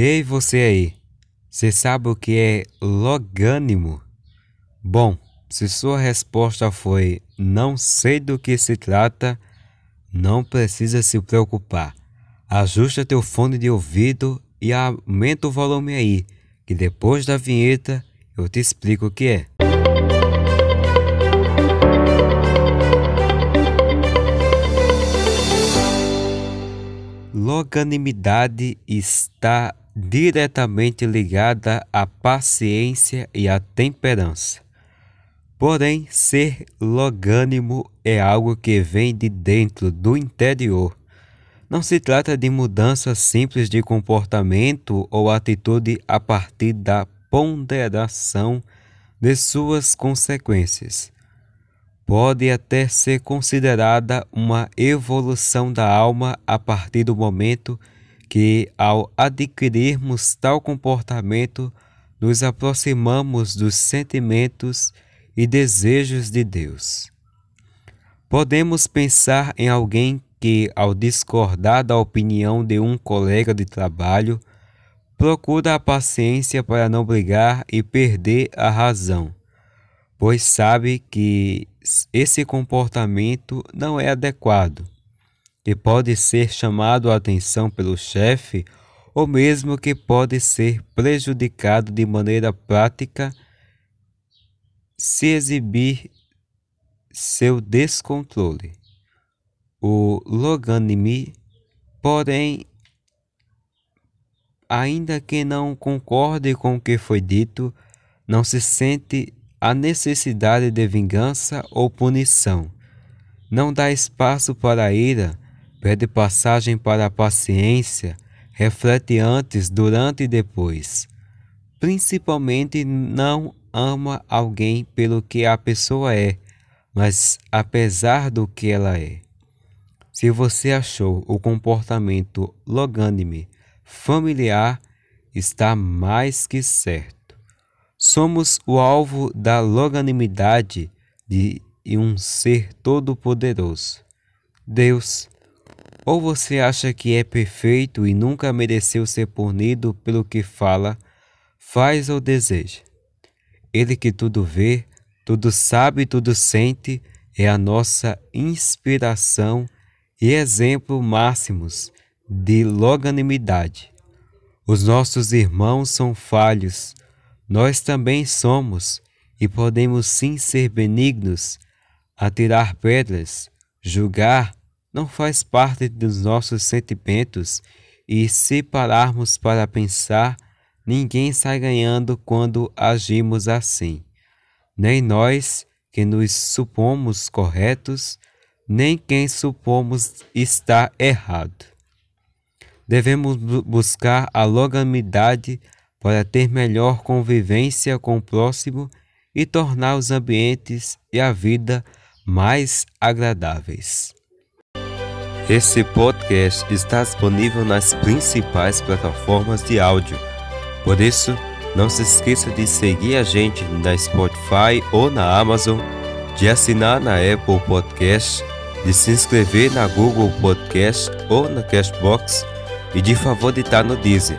Ei, você aí, você sabe o que é logânimo? Bom, se sua resposta foi não sei do que se trata, não precisa se preocupar. Ajusta teu fone de ouvido e aumenta o volume aí, que depois da vinheta eu te explico o que é. Loganimidade está diretamente ligada à paciência e à temperança. Porém, ser logânimo é algo que vem de dentro, do interior. Não se trata de mudança simples de comportamento ou atitude a partir da ponderação de suas consequências. Pode até ser considerada uma evolução da alma a partir do momento ao adquirirmos tal comportamento, nos aproximamos dos sentimentos e desejos de Deus. Podemos pensar em alguém que, ao discordar da opinião de um colega de trabalho, procura a paciência para não brigar e perder a razão, pois sabe que esse comportamento não é adequado que pode ser chamado a atenção pelo chefe ou mesmo que pode ser prejudicado de maneira prática se exibir seu descontrole. O loganime, porém, ainda que não concorde com o que foi dito, não se sente a necessidade de vingança ou punição. Não dá espaço para a ira, pede passagem para a paciência, reflete antes, durante e depois. Principalmente não ama alguém pelo que a pessoa é, mas apesar do que ela é. Se você achou o comportamento logânime familiar, está mais que certo. Somos o alvo da loganimidade de um ser todo-poderoso. Deus ou você acha que é perfeito e nunca mereceu ser punido pelo que fala, faz ou deseja? Ele que tudo vê, tudo sabe tudo sente, é a nossa inspiração e exemplo máximos de loganimidade. Os nossos irmãos são falhos, nós também somos e podemos sim ser benignos, atirar pedras, julgar, não faz parte dos nossos sentimentos e se pararmos para pensar, ninguém sai ganhando quando agimos assim. Nem nós, que nos supomos corretos, nem quem supomos estar errado. Devemos buscar a logamidade para ter melhor convivência com o próximo e tornar os ambientes e a vida mais agradáveis. Esse podcast está disponível nas principais plataformas de áudio. Por isso, não se esqueça de seguir a gente na Spotify ou na Amazon, de assinar na Apple Podcast, de se inscrever na Google Podcast ou na Cashbox e de favoritar no Deezer.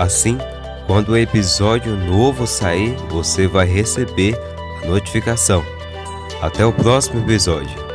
Assim, quando o episódio novo sair, você vai receber a notificação. Até o próximo episódio.